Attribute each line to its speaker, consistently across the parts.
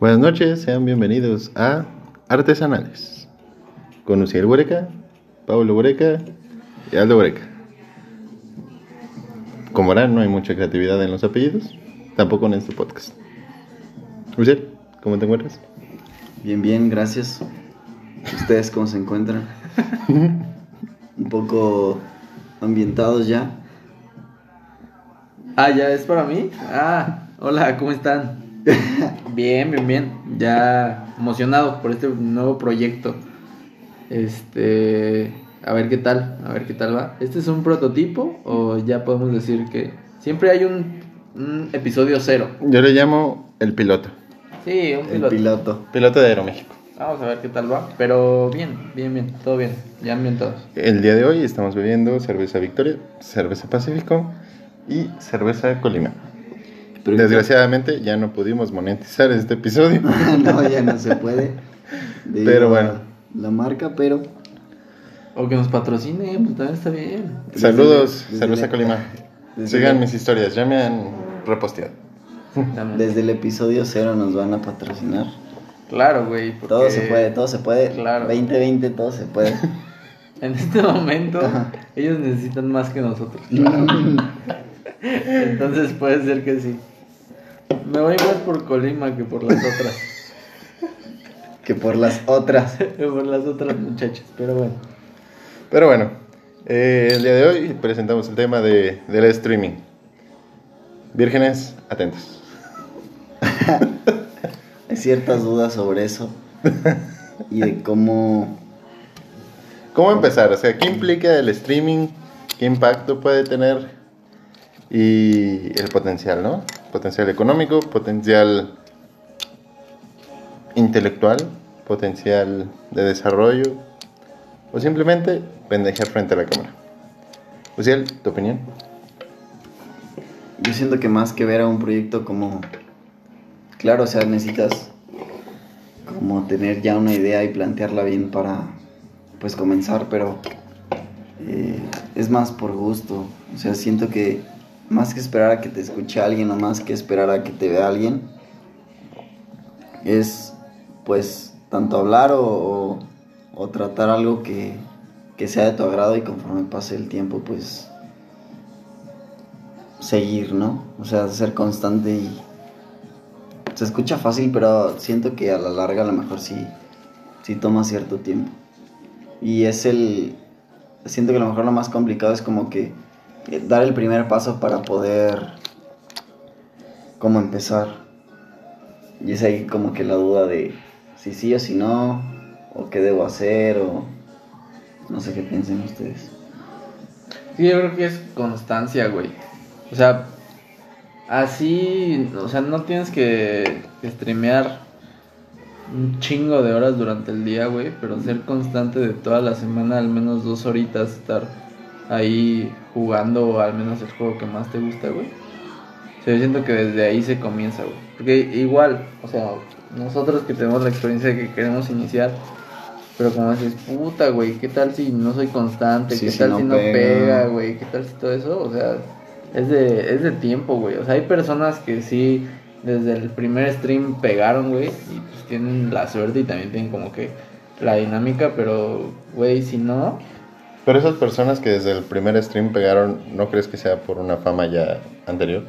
Speaker 1: Buenas noches, sean bienvenidos a Artesanales con Uciel Bureca, Pablo Bureca y Aldo Bureca. Como verán, no hay mucha creatividad en los apellidos, tampoco en este podcast. Uciel, ¿cómo te encuentras?
Speaker 2: Bien, bien, gracias. ¿Ustedes cómo se encuentran? Un poco ambientados ya.
Speaker 3: Ah, ya es para mí. Ah, hola, ¿cómo están? Bien, bien, bien. Ya emocionado por este nuevo proyecto. Este, a ver qué tal, a ver qué tal va. ¿Este es un prototipo o ya podemos decir que siempre hay un, un episodio cero?
Speaker 1: Yo le llamo el piloto,
Speaker 3: Sí, un
Speaker 2: El
Speaker 3: piloto.
Speaker 2: piloto.
Speaker 1: piloto de Aeroméxico.
Speaker 3: Vamos a ver qué tal va. Pero bien, bien, bien, todo bien. Ya ambientados.
Speaker 1: El día de hoy estamos bebiendo cerveza Victoria, cerveza Pacífico y cerveza Colima.
Speaker 2: Pero-
Speaker 1: Desgraciadamente ya no pudimos monetizar este episodio.
Speaker 2: no, ya no se puede.
Speaker 1: Pero
Speaker 2: a
Speaker 1: bueno.
Speaker 2: La marca, pero.
Speaker 3: O que nos patrocine, pues también está bien.
Speaker 1: Saludos,
Speaker 2: desde
Speaker 1: cerveza
Speaker 2: la-
Speaker 1: Colima. Sigan mis historias, ya me han reposteado.
Speaker 2: Desde el episodio cero nos van a patrocinar.
Speaker 3: Claro, güey. porque
Speaker 2: Todo se puede, todo se puede.
Speaker 3: Claro.
Speaker 2: 2020, todo se puede.
Speaker 3: En este momento,
Speaker 2: Ajá.
Speaker 3: ellos necesitan más que nosotros. Entonces puede ser que sí. Me voy más por Colima que por las otras.
Speaker 2: que por las otras.
Speaker 3: que por las otras muchachas. Pero bueno.
Speaker 1: Pero bueno, eh, el día de hoy presentamos el tema de, del streaming. Vírgenes, atentos.
Speaker 2: Hay ciertas dudas sobre eso. Y de cómo.
Speaker 1: ¿Cómo empezar? O sea, ¿qué implica el streaming? ¿Qué impacto puede tener? Y el potencial, ¿no? Potencial económico, potencial intelectual, potencial de desarrollo o simplemente pendejear frente a la cámara. Uciel, ¿tu opinión?
Speaker 2: Yo siento que más que ver a un proyecto como. Claro, o sea, necesitas como tener ya una idea y plantearla bien para pues comenzar, pero eh, es más por gusto. O sea, siento que más que esperar a que te escuche alguien o más que esperar a que te vea alguien, es pues tanto hablar o, o- tratar algo que, que sea de tu agrado y conforme pase el tiempo, pues seguir, ¿no? O sea, ser constante y se escucha fácil, pero siento que a la larga a lo mejor sí, sí toma cierto tiempo. Y es el, siento que a lo mejor lo más complicado es como que dar el primer paso para poder, como empezar. Y es ahí como que la duda de si sí o si no, o qué debo hacer, o no sé qué piensen ustedes.
Speaker 3: Sí, yo creo que es constancia, güey. O sea, así, o sea, no tienes que streamear un chingo de horas durante el día, güey, pero ser constante de toda la semana, al menos dos horitas, estar ahí jugando al menos el juego que más te gusta, güey. O sea, yo siento que desde ahí se comienza, güey. Porque igual, o sea, nosotros que tenemos la experiencia que queremos iniciar, pero como dices, puta, güey, ¿qué tal si no soy constante?
Speaker 2: Sí,
Speaker 3: ¿Qué
Speaker 2: si
Speaker 3: tal
Speaker 2: no
Speaker 3: si no
Speaker 2: pega.
Speaker 3: pega, güey? ¿Qué tal si todo eso? O sea, es de, es de tiempo, güey. O sea, hay personas que sí, desde el primer stream pegaron, güey, y pues tienen la suerte y también tienen como que la dinámica, pero, güey, si no,
Speaker 1: Pero esas personas que desde el primer stream pegaron, ¿no crees que sea por una fama ya anterior?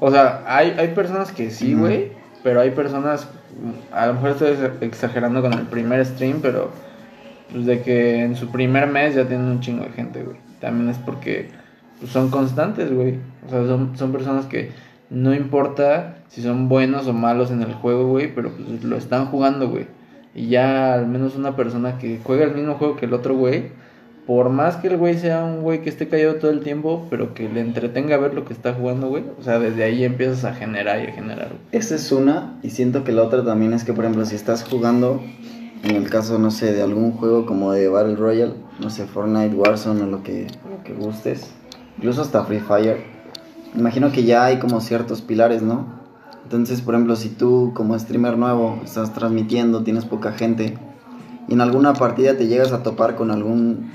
Speaker 3: O sea, hay, hay personas que sí, güey, pero hay personas, a lo mejor estoy ex- exagerando con el primer stream, pero pues de que en su primer mes ya tienen un chingo de gente, güey. También es porque pues, son constantes, güey. O sea, son, son personas que no importa si son buenos o malos en el juego, güey, pero pues lo están jugando, güey. Y ya al menos una persona que juega el mismo juego que el otro, güey, por más que el güey sea un güey que esté callado todo el tiempo, pero que le entretenga ver lo que está jugando, güey. O sea, desde ahí empiezas a generar y a generar.
Speaker 2: Esa es una, y siento que la otra también es que, por ejemplo, si estás jugando, en el caso, no sé, de algún juego como de Battle Royale, no sé, Fortnite, Warzone o lo que, lo que gustes, incluso hasta Free Fire, imagino que ya hay como ciertos pilares, ¿no? Entonces, por ejemplo, si tú como streamer nuevo estás transmitiendo, tienes poca gente, y en alguna partida te llegas a topar con algún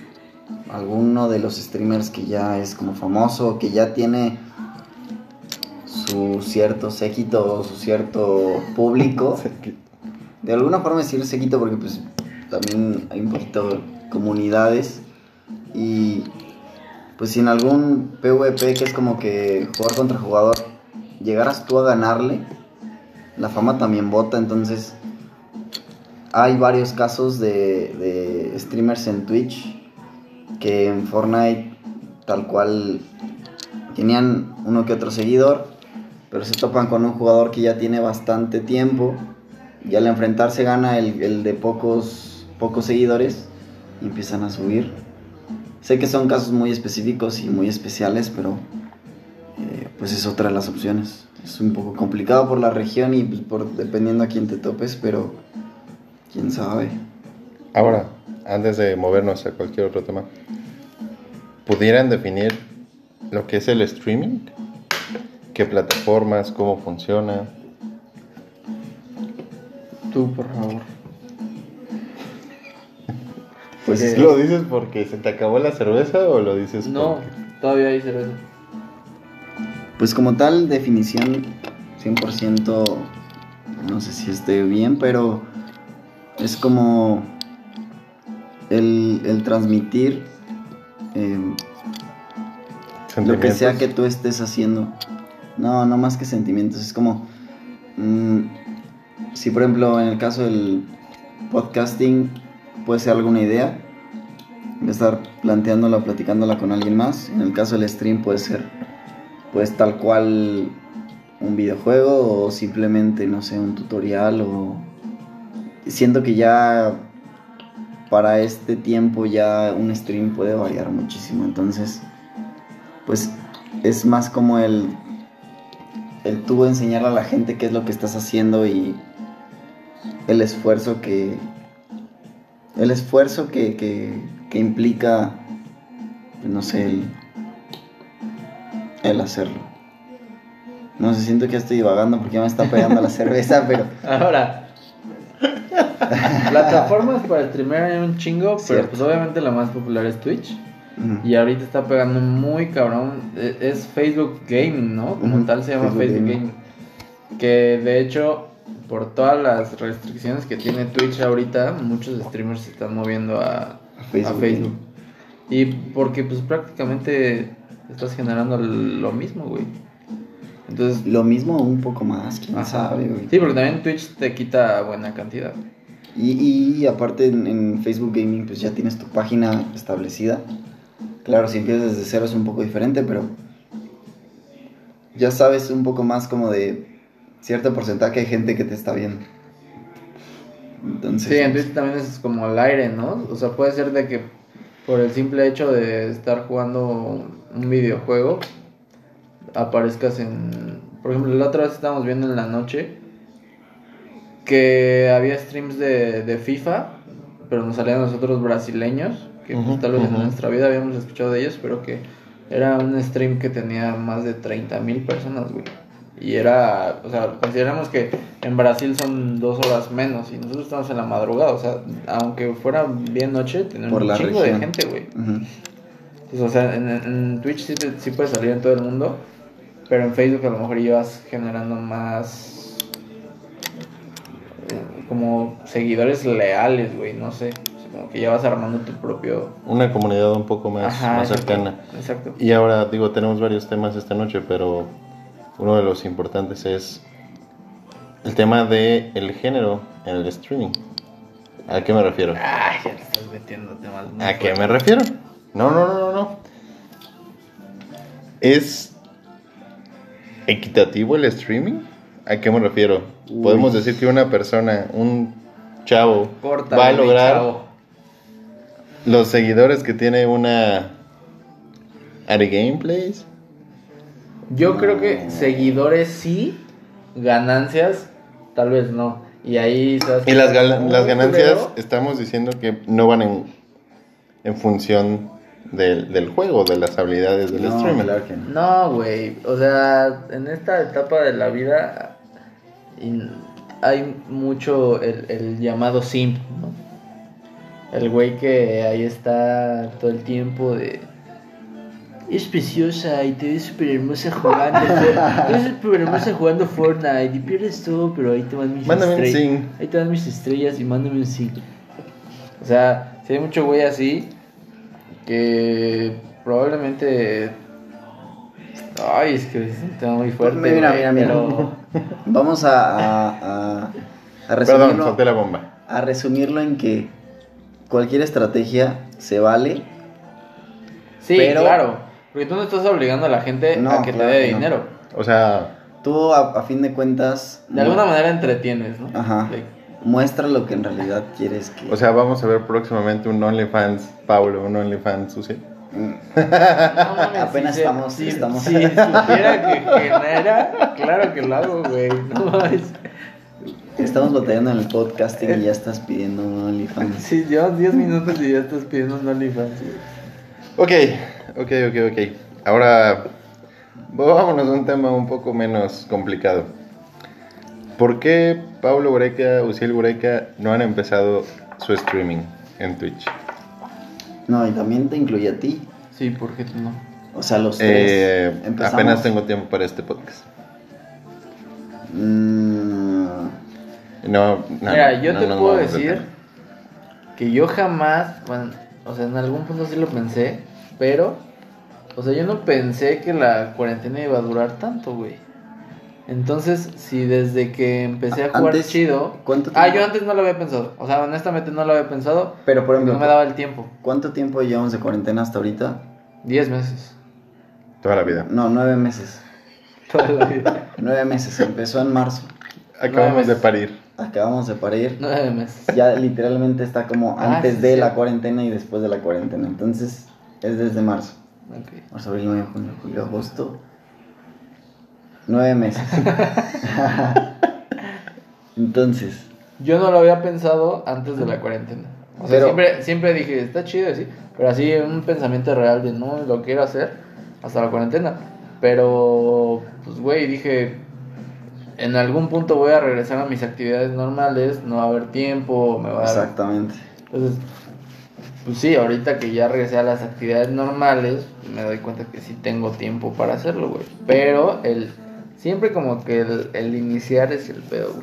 Speaker 2: alguno de los streamers que ya es como famoso, que ya tiene su cierto séquito o su cierto público. De alguna forma decir séquito porque pues también hay un poquito comunidades y pues si en algún PvP que es como que jugar contra jugador llegaras tú a ganarle, la fama también vota, entonces hay varios casos de, de streamers en Twitch que en Fortnite tal cual tenían uno que otro seguidor, pero se topan con un jugador que ya tiene bastante tiempo y al enfrentarse gana el, el de pocos, pocos seguidores y empiezan a subir. Sé que son casos muy específicos y muy especiales, pero eh, pues es otra de las opciones. Es un poco complicado por la región y pues, por dependiendo a quién te topes, pero quién sabe.
Speaker 1: Ahora, antes de movernos a cualquier otro tema, ¿pudieran definir lo que es el streaming? ¿Qué plataformas? ¿Cómo funciona?
Speaker 3: Tú, por favor.
Speaker 2: Pues
Speaker 3: Eh,
Speaker 1: ¿Lo dices porque se te acabó la cerveza o lo dices
Speaker 3: No,
Speaker 1: porque-
Speaker 3: todavía hay cerveza.
Speaker 2: Pues como tal, definición 100%, no sé si esté bien, pero es como el, el transmitir eh, lo que sea que tú estés haciendo. No, no más que sentimientos, es como... mm, si por ejemplo en el caso del podcasting puede ser alguna idea, estar planteándola, platicándola con alguien más. En el caso del stream puede ser pues tal cual un videojuego o simplemente, no sé, un tutorial o... Siento que ya para este tiempo ya un stream puede variar muchísimo, entonces pues es más como el, el tú enseñar a la gente qué es lo que estás haciendo y el esfuerzo que el esfuerzo que, que, que implica no sé el, el hacerlo. No sé siento que ya estoy divagando porque ya me está pegando la cerveza pero
Speaker 3: Ahora, plataformas para streamer hay un chingo, pero pues obviamente la más popular es Twitch. Y ahorita está pegando muy cabrón. e- Es Facebook Gaming, ¿no? Como tal se llama
Speaker 2: Facebook
Speaker 3: Facebook,
Speaker 2: Gaming.
Speaker 3: Gaming. Que de hecho, por todas las restricciones que tiene Twitch ahorita, muchos streamers se están moviendo a,
Speaker 2: Facebook.
Speaker 3: Y porque pues prácticamente estás generando lo mismo, güey. Entonces,
Speaker 2: lo mismo un poco más quién
Speaker 3: ajá.
Speaker 2: sabe güey.
Speaker 3: Sí, porque también Twitch te quita buena cantidad.
Speaker 2: Y, aparte en, Facebook Gaming pues ya tienes tu página establecida. Claro, si empiezas desde cero es un poco diferente, pero ya sabes un poco más como de cierto porcentaje de gente que te está viendo. Entonces,
Speaker 3: Sí, en Twitch también es como al aire, ¿no? O sea, puede ser de que por el simple hecho de estar jugando un videojuego, aparezcas en... Por ejemplo, la otra vez estábamos viendo en la noche que había streams de, de FIFA, pero nos salían nosotros brasileños, que pues,
Speaker 1: Ujú,
Speaker 3: tal vez en nuestra vida habíamos escuchado de ellos, pero que era un stream que tenía más de 30 mil personas, güey. Y era, o sea, consideramos que en Brasil son dos horas menos y nosotros estamos en la madrugada, o sea, aunque fuera bien noche, tenemos
Speaker 2: Por
Speaker 3: un chingo
Speaker 2: región.
Speaker 3: de gente, güey.
Speaker 2: ujú.
Speaker 3: Pues, o sea, en, en Twitch sí, sí puedes salir en todo el mundo, pero en Facebook a lo mejor llevas generando más como seguidores leales, güey, no sé. O sea, como que ya vas armando tu propio...
Speaker 1: Una comunidad un poco más,
Speaker 3: Ajá,
Speaker 1: más cercana.
Speaker 3: Exacto.
Speaker 1: Y ahora, digo, tenemos varios temas esta noche, pero uno de los importantes es el tema de el género en el streaming. ¿A qué me refiero?
Speaker 3: Ay, ya te estás metiendo temas
Speaker 1: ¿A qué me refiero? No, no, no, no, no. ¿Es equitativo el streaming? ¿A qué me refiero?
Speaker 2: Uy.
Speaker 1: Podemos decir que una persona, un chavo, va a lograr los seguidores que tiene una Ari Gameplays.
Speaker 3: Yo creo que seguidores sí, ganancias tal vez no. Y ahí a
Speaker 1: Y las, ganancias estamos diciendo que no van en, en función del, del juego, de las habilidades del
Speaker 2: No,
Speaker 1: streamer.
Speaker 2: claro. No,
Speaker 3: güey. O sea, en esta etapa de la vida hay mucho el, el llamado simp, ¿no? El güey que ahí está todo el tiempo de... es preciosa y te ves súper hermosa jugando. te ves súper hermosa jugando Fortnite y pierdes todo, pero ahí te van mis
Speaker 1: Mándame un
Speaker 3: estrellas.
Speaker 1: sing.
Speaker 3: Ahí te van mis estrellas y mándame un sing. O sea, si hay mucho güey así que probablemente. Ay, es que es un tema muy fuerte.
Speaker 2: Mira, mira, mira.
Speaker 3: pero-
Speaker 2: Vamos a, a, a, a
Speaker 1: Perdón,
Speaker 2: resumirlo,
Speaker 1: solté la bomba.
Speaker 2: a resumirlo en que cualquier estrategia se vale.
Speaker 3: Sí,
Speaker 2: Pero-
Speaker 3: claro. Porque tú no estás obligando a la gente
Speaker 2: No,
Speaker 3: a que
Speaker 2: claro
Speaker 3: te dé
Speaker 2: no.
Speaker 3: dinero.
Speaker 1: O sea,
Speaker 2: Tú, a, a fin de cuentas,
Speaker 3: De alguna manera entretienes, ¿no?
Speaker 2: Ajá.
Speaker 3: Like,
Speaker 2: muestra lo que en realidad quieres que...
Speaker 1: o sea, vamos a ver próximamente un OnlyFans Paulo, un OnlyFans Susi.
Speaker 2: Mm,
Speaker 3: no mames,
Speaker 2: Apenas
Speaker 3: si
Speaker 2: estamos-
Speaker 3: Si,
Speaker 2: estamos-
Speaker 3: si supiera que genera, claro que lo hago, güey. No mames.
Speaker 2: Estamos batallando en el podcasting y ya estás pidiendo un OnlyFans.
Speaker 3: Sí, llevas 10 minutos y ya estás pidiendo un OnlyFans.
Speaker 1: Ok, ok, ok, ok. Ahora, vámonos a un tema un poco menos complicado. ¿Por qué Pablo Gureca, Uciel Gureca no han empezado su streaming en Twitch?
Speaker 2: No, y también te incluye a ti.
Speaker 3: Sí, ¿por qué tú no?
Speaker 2: O sea, los tres.
Speaker 1: Eh,
Speaker 2: Empezamos.
Speaker 1: apenas tengo tiempo para este podcast.
Speaker 2: Mm,
Speaker 1: No, no,
Speaker 3: Mira,
Speaker 1: no,
Speaker 3: yo
Speaker 1: no
Speaker 3: te puedo decir que yo jamás, bueno, o sea, en algún punto sí lo pensé, pero, o sea, yo no pensé que la cuarentena iba a durar tanto, güey. Entonces, si desde que empecé a jugar
Speaker 2: Antes,
Speaker 3: chido...
Speaker 2: ¿cuánto
Speaker 3: Ah,
Speaker 2: tiempo?
Speaker 3: yo antes no lo había pensado. O sea, honestamente no lo había pensado.
Speaker 2: Pero, por ejemplo,
Speaker 3: no me daba el tiempo.
Speaker 2: ¿cuánto tiempo llevamos de cuarentena hasta ahorita?
Speaker 3: 10 meses.
Speaker 1: Toda la vida.
Speaker 2: No, nueve meses.
Speaker 3: Toda la vida.
Speaker 2: Nueve meses. Empezó en marzo.
Speaker 1: Acabamos de parir.
Speaker 2: Acabamos de parir.
Speaker 3: 9 meses.
Speaker 2: Ya literalmente está como
Speaker 3: Ah,
Speaker 2: antes
Speaker 3: sí,
Speaker 2: de
Speaker 3: sí.
Speaker 2: la cuarentena y después de la cuarentena. Entonces, es desde marzo.
Speaker 3: Ok.
Speaker 2: Marzo, abril, mayo, junio, julio, agosto. Nueve meses. Entonces,
Speaker 3: Yo no lo había pensado antes de la cuarentena. O sea,
Speaker 2: Pero-
Speaker 3: siempre, siempre dije, está chido, sí. Pero así, un pensamiento real de no lo quiero hacer hasta la cuarentena. Pero, pues, güey, dije, en algún punto voy a regresar a mis actividades normales, no va a haber tiempo, me va a
Speaker 2: exactamente.
Speaker 3: Entonces, pues sí, ahorita que ya regresé a las actividades normales, me doy cuenta que sí tengo tiempo para hacerlo, güey. Pero el siempre como que el, el iniciar es el pedo.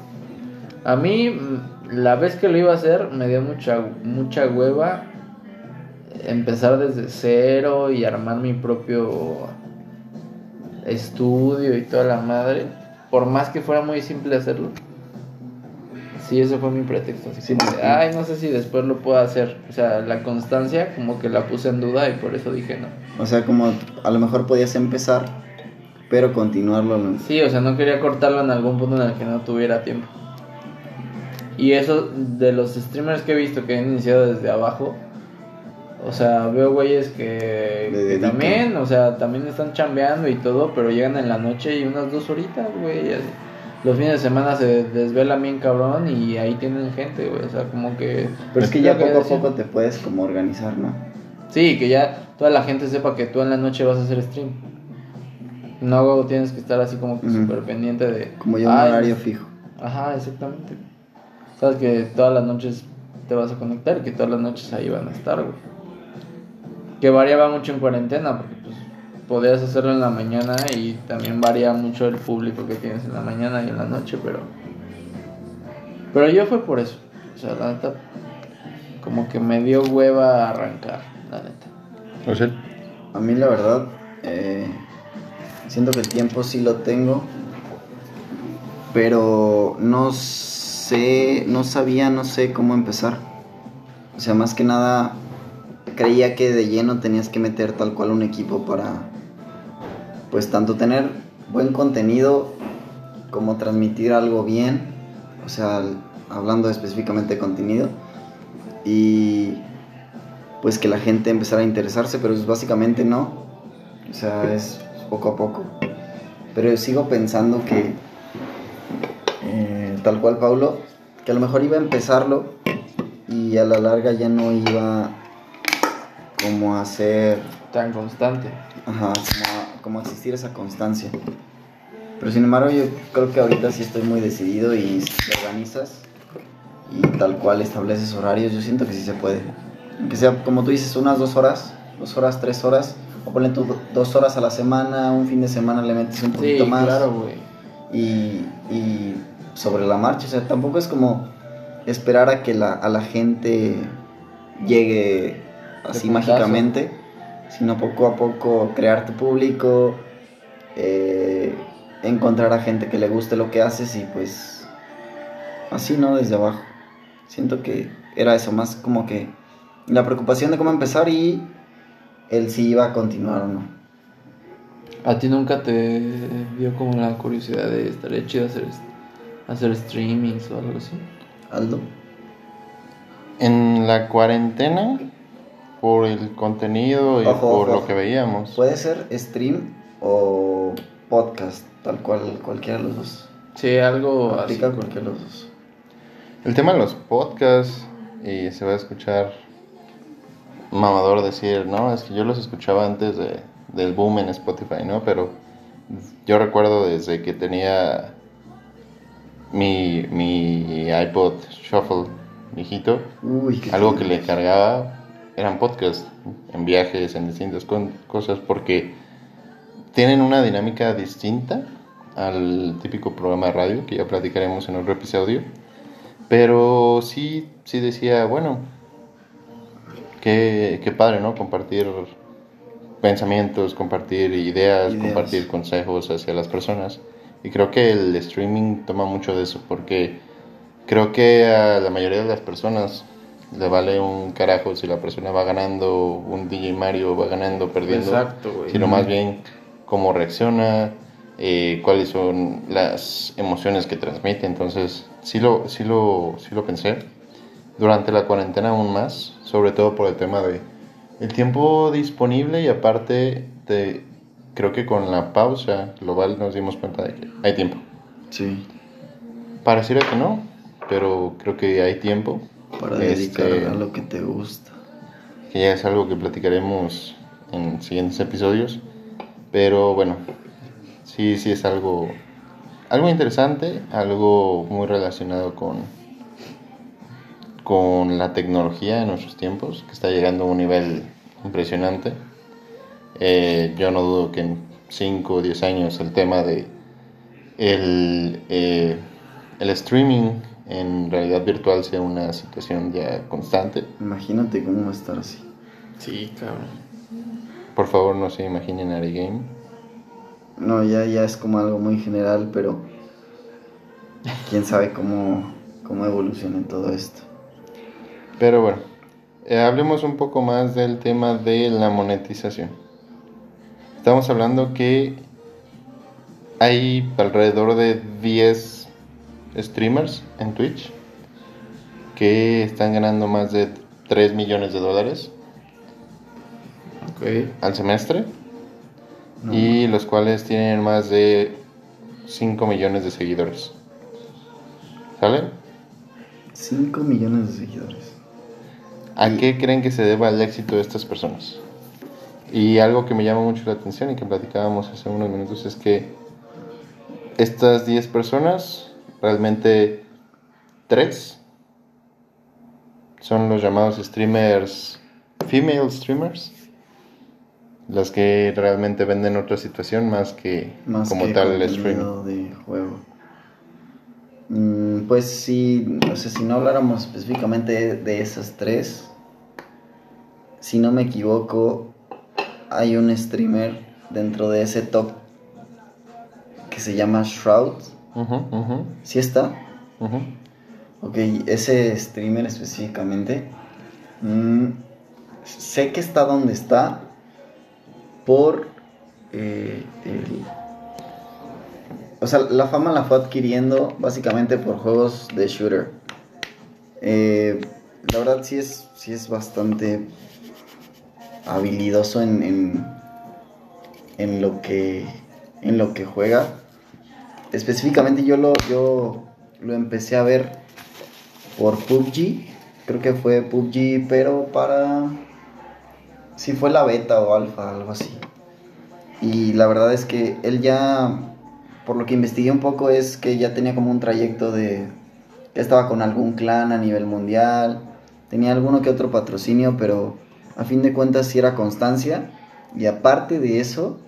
Speaker 3: A mí, mm, la vez que lo iba a hacer, me dio mucha, mucha hueva empezar desde cero y armar mi propio estudio y toda la madre. Por más que fuera muy simple hacerlo. Sí, ese fue mi pretexto. Así
Speaker 2: Sí,
Speaker 3: como ay, no sé si después lo puedo hacer. O sea, la constancia como que la puse en duda y por eso dije no.
Speaker 2: O sea, como a lo mejor podías empezar, pero continuarlo. ¿no?
Speaker 3: Sí, o sea, no quería cortarlo en algún punto en el que no tuviera tiempo. Y eso de los streamers que he visto que han iniciado desde abajo. O sea, veo güeyes que, también, o sea, también están chambeando y todo, pero llegan en la noche y unas dos horitas, güey. Los fines de semana se desvelan bien cabrón y ahí tienen gente, güey. O sea, como que...
Speaker 2: Pero es que ya poco a poco te puedes como organizar, ¿no?
Speaker 3: Sí, que ya toda la gente sepa que tú en la noche vas a hacer stream. No tienes que estar así como que súper pendiente de...
Speaker 2: Como ya un
Speaker 3: "Ay,
Speaker 2: horario fijo.
Speaker 3: Ajá, exactamente. Sabes que todas las noches te vas a conectar y que todas las noches ahí van a estar, güey. Que variaba mucho en cuarentena, porque pues podías hacerlo en la mañana y también varía mucho el público que tienes en la mañana y en la noche, pero... Pero yo fue por eso. O sea, la neta, como que me dio hueva arrancar, la neta.
Speaker 1: O sea,
Speaker 2: A mí la verdad, eh, siento que el tiempo sí lo tengo, pero no sé, no sabía, no sé cómo empezar. O sea, más que nada, creía que de lleno tenías que meter tal cual un equipo para, pues tanto tener buen contenido como transmitir algo bien, o sea, hablando específicamente de contenido, y pues que la gente empezara a interesarse, pero es básicamente no. O sea, es poco a poco. Pero yo sigo pensando que, eh, tal cual Paulo, que a lo mejor iba a empezarlo y a la larga ya no iba como a hacer,
Speaker 3: Tan constante.
Speaker 2: ajá, como como a existir esa constancia. Pero sin embargo yo creo que ahorita sí estoy muy decidido y si te organizas y tal cual estableces horarios, yo siento que sí se puede. Aunque sea, como tú dices, unas dos horas, dos horas, tres horas, o ponle tú do- dos horas a la semana, un fin de semana le metes un
Speaker 3: Sí,
Speaker 2: poquito más.
Speaker 3: claro, güey.
Speaker 2: y, y sobre la marcha, o sea, tampoco es como esperar a que la, a la gente llegue así mágicamente, sino poco a poco crear tu público, eh, encontrar a gente que le guste lo que haces y pues así, ¿no? Desde abajo. Siento que era eso, más como que la preocupación de cómo empezar y el si iba a continuar o no.
Speaker 3: ¿A ti nunca te dio como la curiosidad de estaría chido hacer, hacer streamings o algo así?
Speaker 2: Aldo.
Speaker 1: En la cuarentena, por el contenido y
Speaker 2: Ojo,
Speaker 1: por
Speaker 2: ojo,
Speaker 1: lo
Speaker 2: ojo.
Speaker 1: que veíamos.
Speaker 2: Puede ser stream o podcast, tal cual, cualquiera de los dos.
Speaker 3: Sí, algo así.
Speaker 2: Aplica cualquiera de los dos.
Speaker 1: El tema de los podcasts, y se va a escuchar mamador decir, no, es que yo los escuchaba antes de, del boom en Spotify, ¿no? Pero yo recuerdo desde que tenía mi, mi iPod Shuffle viejito,
Speaker 2: Uy,
Speaker 1: algo que le cargaba eran podcasts en viajes, en distintas con- cosas, porque tienen una dinámica distinta al típico programa de radio que ya platicaremos en otro episodio. Pero sí, sí decía, bueno, qué, qué padre, ¿no? Compartir pensamientos, compartir ideas,
Speaker 2: Ideas.
Speaker 1: compartir consejos hacia las personas. Y creo que el streaming toma mucho de eso, porque creo que a la mayoría de las personas le vale un carajo si la persona va ganando, un DJ Mario va ganando, perdiendo
Speaker 3: Exacto, güey.
Speaker 1: sino más bien cómo reacciona, eh, cuáles son las emociones que transmite. Entonces, sí lo, sí, lo, sí lo pensé. Durante la cuarentena aún más, sobre todo por el tema de el tiempo disponible y aparte de, creo que con la pausa global nos dimos cuenta de que hay tiempo.
Speaker 2: Sí,
Speaker 1: Pareciera que no, pero creo que hay tiempo.
Speaker 2: para
Speaker 1: Este,
Speaker 2: dedicar a lo que te gusta.
Speaker 1: que ya es algo que platicaremos en siguientes episodios. Pero bueno, sí, sí es algo, algo interesante, algo muy relacionado con, con la tecnología en nuestros tiempos, que está llegando a un nivel impresionante. Eh, yo no dudo que en 5 o 10 años el tema de el, eh, el streaming en realidad virtual sea una situación ya constante.
Speaker 2: Imagínate cómo va a estar así.
Speaker 3: Sí, cabrón.
Speaker 1: Por favor, no se imaginen Ari Game.
Speaker 2: No, ya, ya es como algo muy general, pero quién sabe cómo, cómo evoluciona todo esto.
Speaker 1: Pero bueno, eh, hablemos un poco más del tema de la monetización. Estamos hablando que hay alrededor de 10 streamers en Twitch que están ganando más de 3 millones de dólares al semestre
Speaker 2: No,
Speaker 1: y los cuales tienen más de 5 millones de seguidores. ¿Sale?
Speaker 2: 5 millones de seguidores.
Speaker 1: ¿A
Speaker 2: Y-
Speaker 1: qué creen que se deba el éxito de estas personas? Y algo que me llama mucho la atención y que platicábamos hace unos minutos es que estas 10 personas, realmente 3 son los llamados streamers, female streamers, las que realmente venden otra situación más que
Speaker 2: Más
Speaker 1: como
Speaker 2: que
Speaker 1: tal el streaming.
Speaker 2: de juego. Mm, pues sí, o sea, si no habláramos específicamente de, esas tres, si no me equivoco, hay un streamer dentro de ese top que se llama Shroud.
Speaker 1: Ujú,
Speaker 2: ¿Sí está? Ok, ese streamer específicamente, mm, sé que está donde está por eh, el- O sea, la fama la fue adquiriendo básicamente por juegos de shooter. Eh, la verdad sí es, sí es bastante habilidoso en, en, en lo que en lo que juega. Específicamente yo lo, yo lo empecé a ver por PUBG. Creo que fue PUBG, pero para... Si fue la beta o alfa, algo así. Y la verdad es que él ya, por lo que investigué un poco, es que ya tenía como un trayecto de... Ya estaba con algún clan a nivel mundial. Tenía alguno que otro patrocinio, pero a fin de cuentas sí era constancia Y aparte de eso,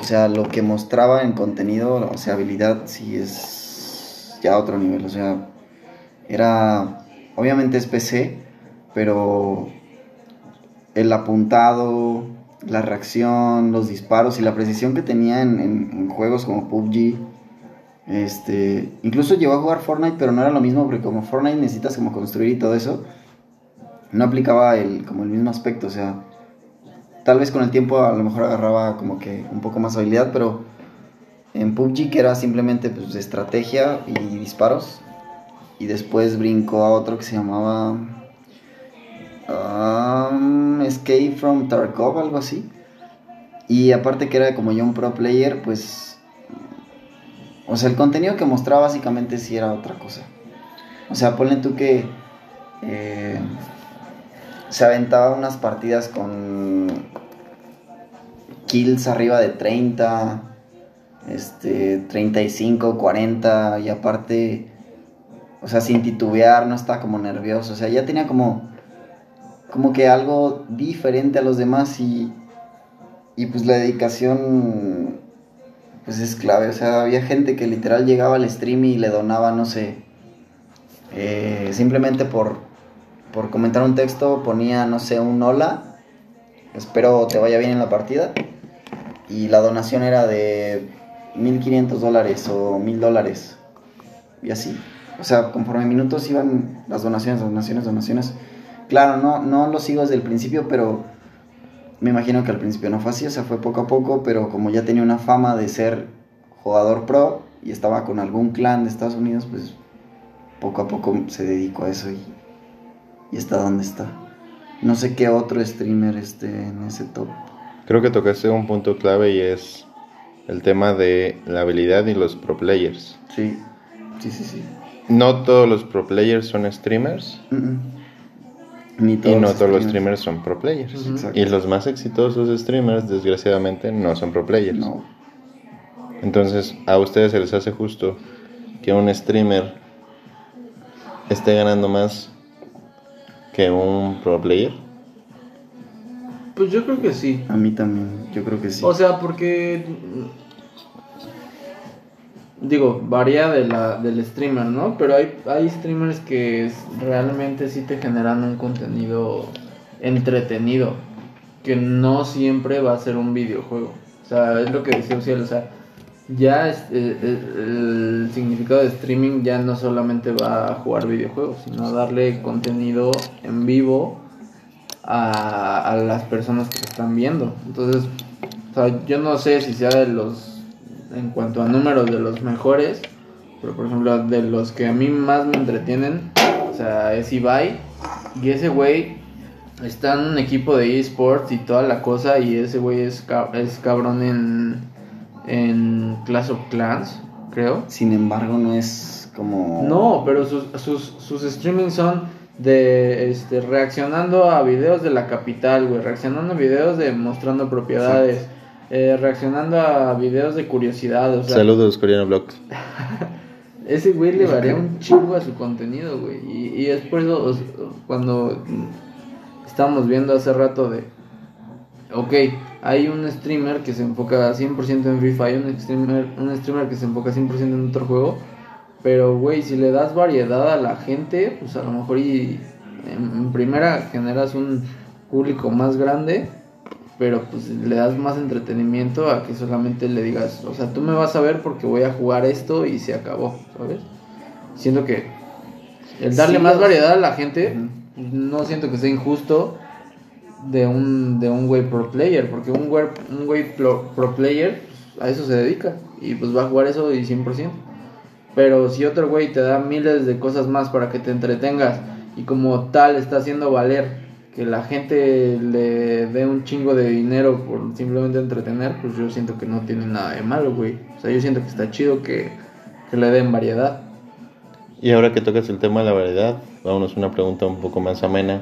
Speaker 2: o sea, lo que mostraba en contenido, o sea, habilidad, sí es ya otro nivel. O sea, era, obviamente es PC, pero el apuntado, la reacción, los disparos y la precisión que tenía en, juegos como PUBG. Este, incluso llegó a jugar Fortnite, pero no era lo mismo porque como Fortnite necesitas como construir y todo eso, no aplicaba el, como el mismo aspecto, o sea, tal vez con el tiempo a lo mejor agarraba como que un poco más habilidad, pero en PUBG que era simplemente pues estrategia y disparos, y después brincó a otro que se llamaba um, Escape from Tarkov, algo así. Y aparte que era como yo un pro player, pues... O sea, el contenido que mostraba básicamente sí era otra cosa. O sea, ponle tú que... eh, se aventaba unas partidas con kills arriba de 30, este, 35, 40 y aparte, o sea, sin titubear, no estaba como nervioso, o sea, ya tenía como, como que algo diferente a los demás y, y pues la dedicación, pues es clave, o sea, había gente que literal llegaba al stream y le donaba, no sé, eh, simplemente por por comentar un texto ponía, no sé, un hola, espero te vaya bien en la partida, y la donación era de 1500 dólares o 1000 dólares, y así. O sea, conforme minutos iban las donaciones, donaciones, donaciones. Claro, no, no lo sigo desde el principio, pero me imagino que al principio no fue así, o sea, fue poco a poco, pero como ya tenía una fama de ser jugador pro y estaba con algún clan de Estados Unidos, pues poco a poco se dedicó a eso y y está donde está. No sé qué otro streamer esté en ese top.
Speaker 1: Creo que tocaste un punto clave y es el tema de la habilidad y los pro players.
Speaker 2: Sí, sí, sí, sí.
Speaker 1: No todos los pro players son streamers
Speaker 2: Mm, mm. Ni
Speaker 1: y no
Speaker 2: los
Speaker 1: todos los
Speaker 2: streamers.
Speaker 1: son pro players. Y los más exitosos streamers, desgraciadamente, no son pro players.
Speaker 2: No,
Speaker 1: Entonces, ¿a ustedes se les hace justo que un streamer esté ganando más que un pro player?
Speaker 3: Pues yo creo que sí.
Speaker 2: a mí también, yo creo que sí.
Speaker 3: O sea, porque. Digo, varía de la, del streamer, ¿no? Pero hay, hay streamers que realmente sí te generan un contenido entretenido. Que no siempre va a ser un videojuego. O sea, es lo que decía Uciel, o sea, ya es- eh, eh, el significado de streaming ya no solamente va a jugar videojuegos, sino darle contenido en vivo a, a las personas que están viendo. Entonces, o sea, yo no sé si sea de los, en cuanto a números, de los mejores, pero por ejemplo, de los que a mí más me entretienen, o sea, es Ibai, y ese güey está en un equipo de esports y toda la cosa, y ese güey es, ca- es cabrón en, en Clash of Clans, creo.
Speaker 2: Sin embargo, no es como...
Speaker 3: No, pero sus, sus, sus streamings son de este reaccionando a videos de la capital, güey, reaccionando a videos de mostrando propiedades, eh, reaccionando a videos de curiosidad, o sea,
Speaker 1: Saludos, Coreano
Speaker 3: ese güey le varía un chingo a su contenido, güey, y, y es por eso o sea, cuando estábamos viendo hace rato de, ok, hay un streamer que se enfoca 100% en Free Fire, un streamer, un streamer que se enfoca 100% en otro juego, pero, güey, si le das variedad a la gente, pues a lo mejor y en, en primera generas un público más grande, pero pues le das más entretenimiento a que solamente le digas, o sea, tú me vas a ver porque voy a jugar esto y se acabó, ¿sabes? Siento que el darle
Speaker 2: Sí,
Speaker 3: más
Speaker 2: los-
Speaker 3: variedad a la gente, no siento que sea injusto de un, de un güey pro player, porque un güey, un güey pro, pro player pues, a eso se dedica y pues va a jugar eso y 100%. Pero si otro güey te da miles de cosas más para que te entretengas y como tal está haciendo valer que la gente le dé un chingo de dinero por simplemente entretener, pues yo siento que no tiene nada de malo, güey. O sea, yo siento que está chido que, que le den variedad.
Speaker 1: Y ahora que tocas el tema de la variedad, vámonos a una pregunta un poco más amena.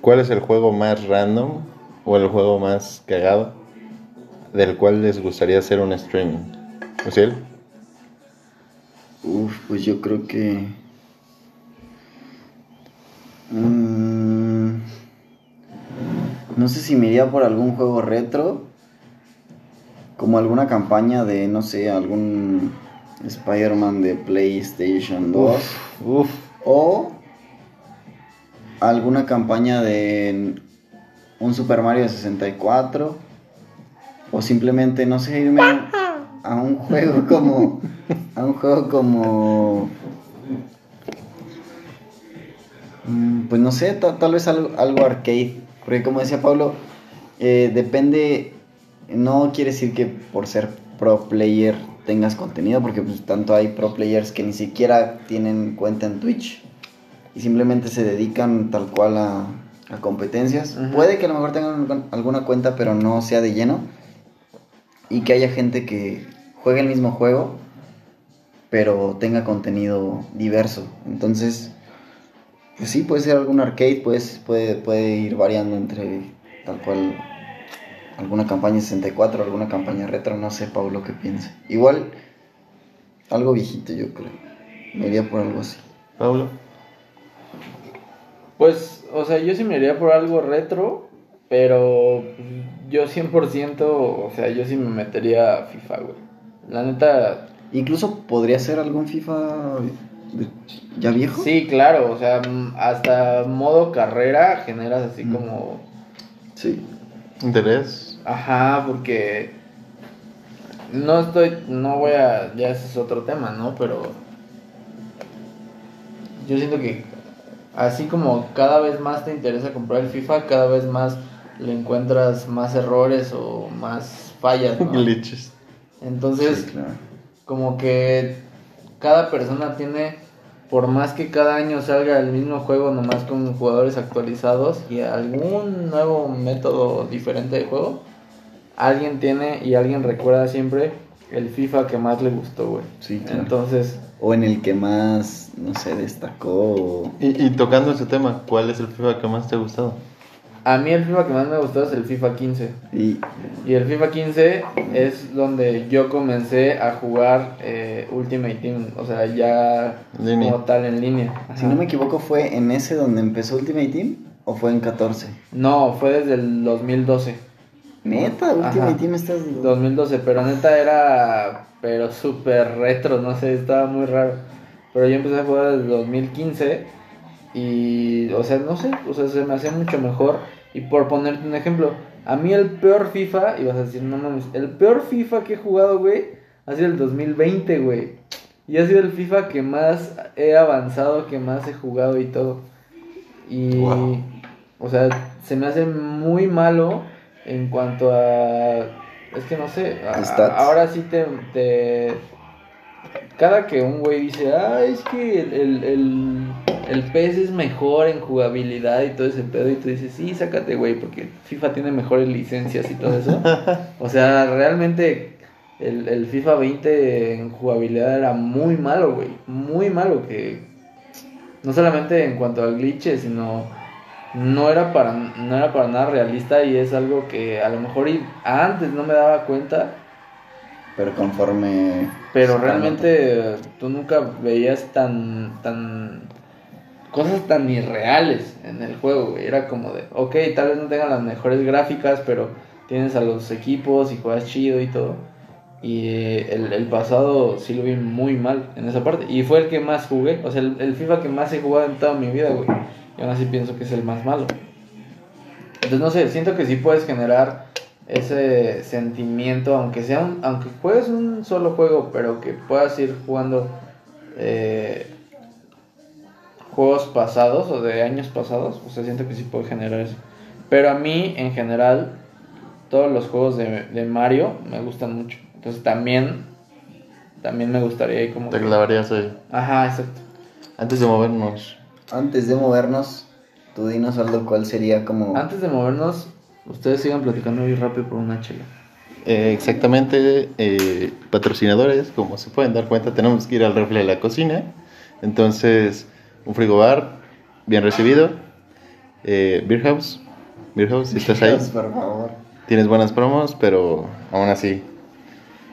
Speaker 1: ¿Cuál es el juego más random o el juego más cagado del cual les gustaría hacer un streaming? ¿Uciel?
Speaker 2: Uf, pues yo creo que... Mm, no sé si me iría por algún juego retro, como alguna campaña de, no sé, algún Spider-Man de PlayStation 2,
Speaker 1: Uf.
Speaker 2: o alguna campaña de un Super Mario de 64, o simplemente, no sé, irme a un juego como, a un juego como Mm, Pues no sé, ta- tal vez algo, algo arcade. Porque como decía Pablo, eh, depende, no quiere decir que por ser pro player tengas contenido, porque pues tanto hay pro players que ni siquiera tienen cuenta en Twitch y simplemente se dedican tal cual a, a competencias. Puede que a lo mejor tengan alguna cuenta, pero no sea de lleno. Y que haya gente que juegue el mismo juego, pero tenga contenido diverso. Entonces, pues sí, puede ser algún arcade, pues, puede, puede ir variando entre tal cual alguna campaña 64, alguna campaña retro, no sé, Pablo, qué piense. Igual, algo viejito, yo creo. Me iría por algo así.
Speaker 1: Pablo.
Speaker 3: Pues, o sea, yo sí me iría por algo retro, pero yo 100%, o sea, yo sí me metería a FIFA, güey. La neta,
Speaker 2: Incluso podría ser algún FIFA ya viejo.
Speaker 3: sí, claro, o sea, mm, hasta modo carrera generas así
Speaker 2: Mm.
Speaker 3: como...
Speaker 2: Sí.
Speaker 1: ¿Interés?
Speaker 3: Ajá, porque no estoy, no voy a, ya ese es otro tema, ¿no? Pero yo siento que así como cada vez más te interesa comprar el FIFA, cada vez más le encuentras más errores o más fallas, ¿no?
Speaker 1: Glitches.
Speaker 3: Entonces,
Speaker 2: Sí, claro.
Speaker 3: como que cada persona tiene, por más que cada año salga el mismo juego, nomás con jugadores actualizados y algún nuevo método diferente de juego, alguien tiene y alguien recuerda siempre el FIFA que más le gustó, güey.
Speaker 2: Sí, claro.
Speaker 3: Entonces,
Speaker 2: O en el que más, no sé, destacó. o-
Speaker 1: Y, y tocando ese tema, ¿cuál es el FIFA que más te ha gustado?
Speaker 3: A mí el FIFA que más me gustó es el FIFA 15.
Speaker 2: Y
Speaker 3: Y el FIFA 15 es donde yo comencé a jugar eh, Ultimate Team, o sea, ya
Speaker 1: Línea.
Speaker 3: como tal en línea.
Speaker 2: si no me equivoco, ¿fue en ese donde empezó Ultimate Team? ¿O fue en 14?
Speaker 3: No, fue desde el 2012.
Speaker 2: Neta, Ultimate
Speaker 3: Ajá.
Speaker 2: Team estás.
Speaker 3: 2012, pero neta era, pero súper retro, no sé, estaba muy raro. Pero yo empecé a jugar desde 2015 y, o sea, no sé, o sea, se me hacía mucho mejor. Y por ponerte un ejemplo, a mí el peor FIFA, y vas a decir, no mames, el peor FIFA que he jugado, güey, ha sido el 2020, güey. Y ha sido el FIFA que más he avanzado, que más he jugado y todo. Y,
Speaker 1: Wow.
Speaker 3: o sea, se me hace muy malo en cuanto a. Es que no sé. a- ahora sí te, te- Cada que un güey dice, ah, es que el, el, el, el PES es mejor en jugabilidad y todo ese pedo, y tú dices, sí, sácate, güey, porque FIFA tiene mejores licencias y todo eso. o sea, realmente el, el FIFA 20 en jugabilidad era muy malo, güey. Muy malo, que no solamente en cuanto al glitches, sino no era para no era para nada realista y es algo que a lo mejor antes no me daba cuenta,
Speaker 2: Pero conforme.
Speaker 3: pero realmente tú nunca veías tan tan cosas tan irreales en el juego, güey. Era como de, ok, tal vez no tengan las mejores gráficas, pero tienes a los equipos y juegas chido y todo. Y eh, el, el pasado sí lo vi muy mal en esa parte. Y fue el que más jugué. O sea, el, el FIFA que más he jugado en toda mi vida, güey. Y aún así pienso que es el más malo. Entonces, no sé, siento que sí puedes generar ese sentimiento, aunque sea un, aunque juegues un solo juego, pero que puedas ir jugando eh, juegos pasados o de años pasados. O sea, siento que sí puede generar eso. Pero a mí, en general, todos los juegos de, de Mario me gustan mucho. Entonces también, también me gustaría ir como...
Speaker 1: Te
Speaker 3: que-
Speaker 1: clavarías ahí.
Speaker 3: Ajá, exacto.
Speaker 1: Antes de movernos,
Speaker 2: Antes de movernos, tú dinos, Aldo, cuál sería como.
Speaker 3: Antes de movernos, ustedes sigan platicando muy rápido por una chela.
Speaker 1: eh, exactamente, eh, patrocinadores, como se pueden dar cuenta, tenemos que ir al refri de la cocina. Entonces, un frigobar, bien recibido. Eh, Beer House, Beer House, si estás ahí.
Speaker 2: Por favor.
Speaker 1: Tienes buenas promos, pero aún así,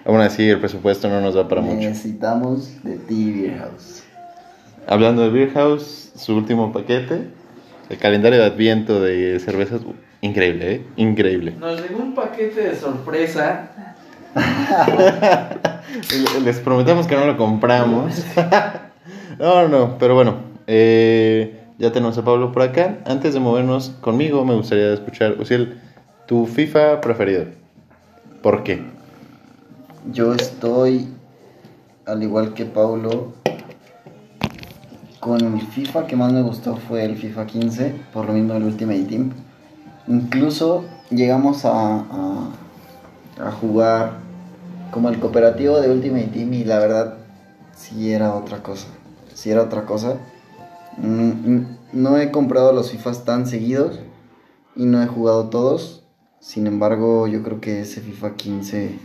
Speaker 1: aún así el presupuesto no nos da para mucho.
Speaker 2: Necesitamos de ti, Beer House.
Speaker 1: Hablando de Beer House, su último paquete, el calendario de adviento de cervezas Increíble, ¿eh? Increíble.
Speaker 3: Nos llegó un paquete de sorpresa.
Speaker 1: Les prometemos que no lo compramos. No, no, pero bueno. Eh, ya tenemos a Pablo por acá. Antes de movernos conmigo, me gustaría escuchar, Uciel, tu FIFA preferido. ¿Por qué?
Speaker 2: Yo estoy, al igual que Paulo, con el FIFA que más me gustó fue el FIFA 15, por lo mismo el Ultimate Team. Incluso llegamos a, a, a jugar como el cooperativo de Ultimate Team y la verdad sí era otra cosa. Sí era otra cosa. Mm, No he comprado los FIFAs tan seguidos y no he jugado todos. Sin embargo, yo creo que ese FIFA 15,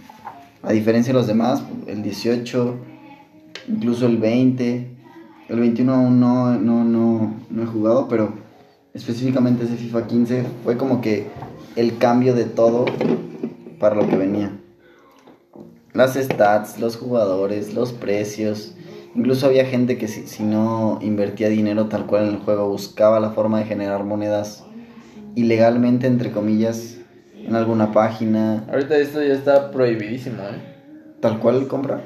Speaker 2: a diferencia de los demás, el 18, incluso el 20, el 21 aún no, no, no, no he jugado, pero específicamente ese FIFA 15 fue como que el cambio de todo para lo que venía. Las stats, los jugadores, los precios. Incluso había gente que si, si no invertía dinero tal cual en el juego, buscaba la forma de generar monedas ilegalmente, entre comillas, en alguna página,
Speaker 3: Ahorita esto ya está prohibidísimo, ¿eh?
Speaker 2: tal cual compra.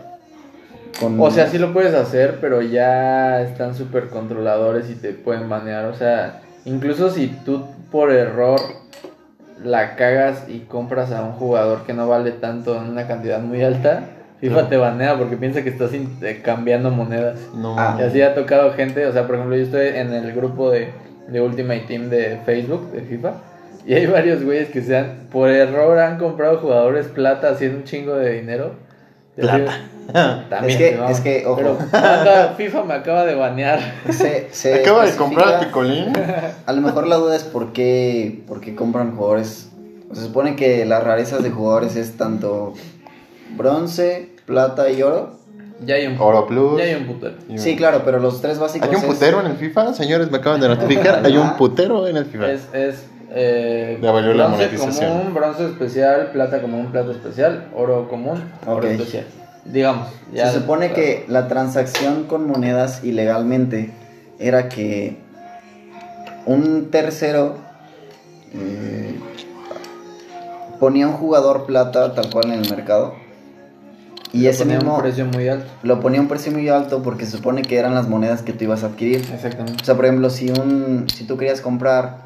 Speaker 2: Con-
Speaker 3: O sea, sí lo puedes hacer, pero ya están súper controladores y te pueden banear. O sea, incluso si tú por error la cagas y compras a un jugador que no vale tanto en una cantidad muy alta, FIFA te banea porque piensa que estás eh, cambiando monedas.
Speaker 1: No.
Speaker 2: Ah.
Speaker 3: Y así ha tocado gente, o sea, por ejemplo, yo estoy en el grupo de, de Ultimate Team de Facebook, de FIFA, y hay varios güeyes que se han, por error han comprado jugadores plata haciendo un chingo de dinero. Así, También,
Speaker 2: Es que-
Speaker 3: ¿no?
Speaker 2: es que, ojo.
Speaker 3: Pero FIFA me acaba de banear.
Speaker 2: se, se
Speaker 1: Acaba de comprar a Picolín.
Speaker 2: A lo mejor la duda es por qué, por qué compran jugadores. Se supone que las rarezas de jugadores es tanto bronce, plata y oro.
Speaker 3: Ya hay un,
Speaker 1: Oro Plus.
Speaker 3: ya hay un putero.
Speaker 2: Sí, claro, pero los tres básicos
Speaker 1: ¿Hay un
Speaker 2: es-
Speaker 1: putero en el FIFA? Señores, me acaban de notificar. Hay un putero en el FIFA.
Speaker 3: Es, es eh,
Speaker 1: Ya valió la
Speaker 3: bronce
Speaker 1: monetización.
Speaker 3: común, bronce especial, plata común, plata especial, oro común, oro especial. Digamos. ya-
Speaker 2: Se supone que la transacción con monedas ilegalmente era que un tercero eh, ponía un jugador plata tal cual en el mercado y ese
Speaker 3: ponía
Speaker 2: mismo
Speaker 3: un precio muy alto.
Speaker 2: lo ponía un precio muy alto porque se supone que eran las monedas que tú ibas a adquirir.
Speaker 3: Exactamente.
Speaker 2: O sea, por ejemplo, si, un, si tú querías comprar